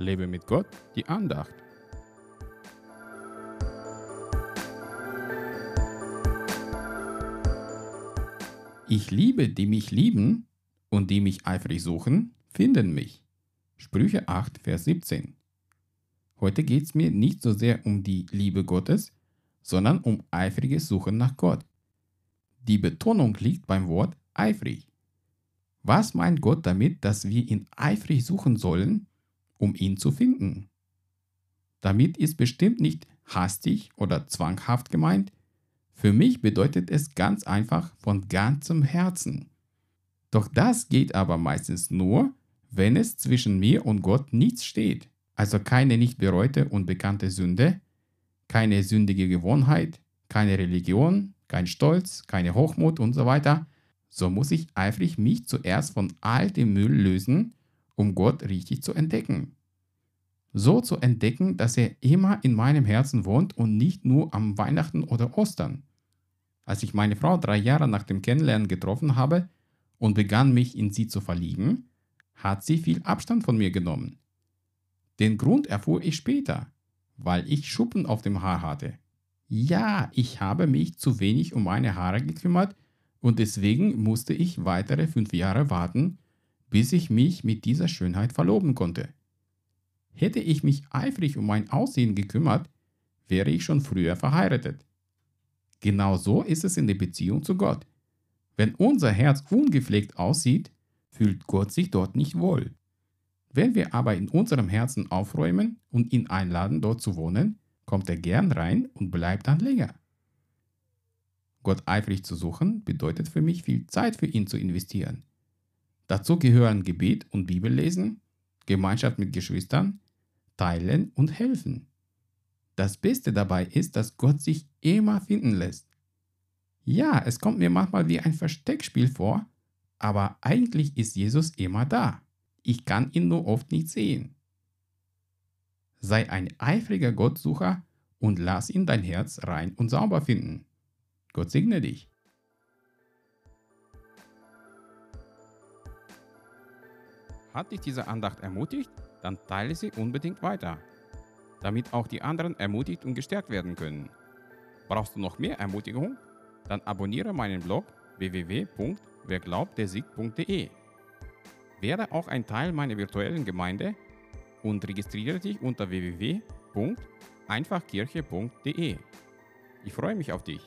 Lebe mit Gott, die Andacht. Ich liebe, die mich lieben und die mich eifrig suchen, finden mich. Sprüche 8, Vers 17. Heute geht es mir nicht so sehr um die Liebe Gottes, sondern um eifriges Suchen nach Gott. Die Betonung liegt beim Wort eifrig. Was meint Gott damit, dass wir ihn eifrig suchen sollen, um ihn zu finden? Damit ist bestimmt nicht hastig oder zwanghaft gemeint. Für mich bedeutet es ganz einfach von ganzem Herzen. Doch das geht aber meistens nur, wenn es zwischen mir und Gott nichts steht, also keine nicht bereute und bekannte Sünde, keine sündige Gewohnheit, keine Religion, kein Stolz, keine Hochmut und so weiter, so muss ich eifrig mich zuerst von all dem Müll lösen, um Gott richtig zu entdecken. So zu entdecken, dass er immer in meinem Herzen wohnt und nicht nur am Weihnachten oder Ostern. Als ich meine Frau drei Jahre nach dem Kennenlernen getroffen habe und begann mich in sie zu verlieben, hat sie viel Abstand von mir genommen. Den Grund erfuhr ich später, weil ich Schuppen auf dem Haar hatte. Ja, ich habe mich zu wenig um meine Haare gekümmert und deswegen musste ich weitere fünf Jahre warten, bis ich mich mit dieser Schönheit verloben konnte. Hätte ich mich eifrig um mein Aussehen gekümmert, wäre ich schon früher verheiratet. Genau so ist es in der Beziehung zu Gott. Wenn unser Herz ungepflegt aussieht, fühlt Gott sich dort nicht wohl. Wenn wir aber in unserem Herzen aufräumen und ihn einladen, dort zu wohnen, kommt er gern rein und bleibt dann länger. Gott eifrig zu suchen bedeutet für mich viel Zeit für ihn zu investieren. Dazu gehören Gebet und Bibellesen, Gemeinschaft mit Geschwistern, Teilen und Helfen. Das Beste dabei ist, dass Gott sich immer finden lässt. Ja, es kommt mir manchmal wie ein Versteckspiel vor, aber eigentlich ist Jesus immer da. Ich kann ihn nur oft nicht sehen. Sei ein eifriger Gottsucher und lass ihn dein Herz rein und sauber finden. Gott segne dich. Hat dich diese Andacht ermutigt? Dann teile sie unbedingt weiter, damit auch die anderen ermutigt und gestärkt werden können. Brauchst du noch mehr Ermutigung? Dann abonniere meinen Blog www.werglaubtdersieg.de. Werde auch ein Teil meiner virtuellen Gemeinde und registriere dich unter www.einfachkirche.de. Ich freue mich auf dich.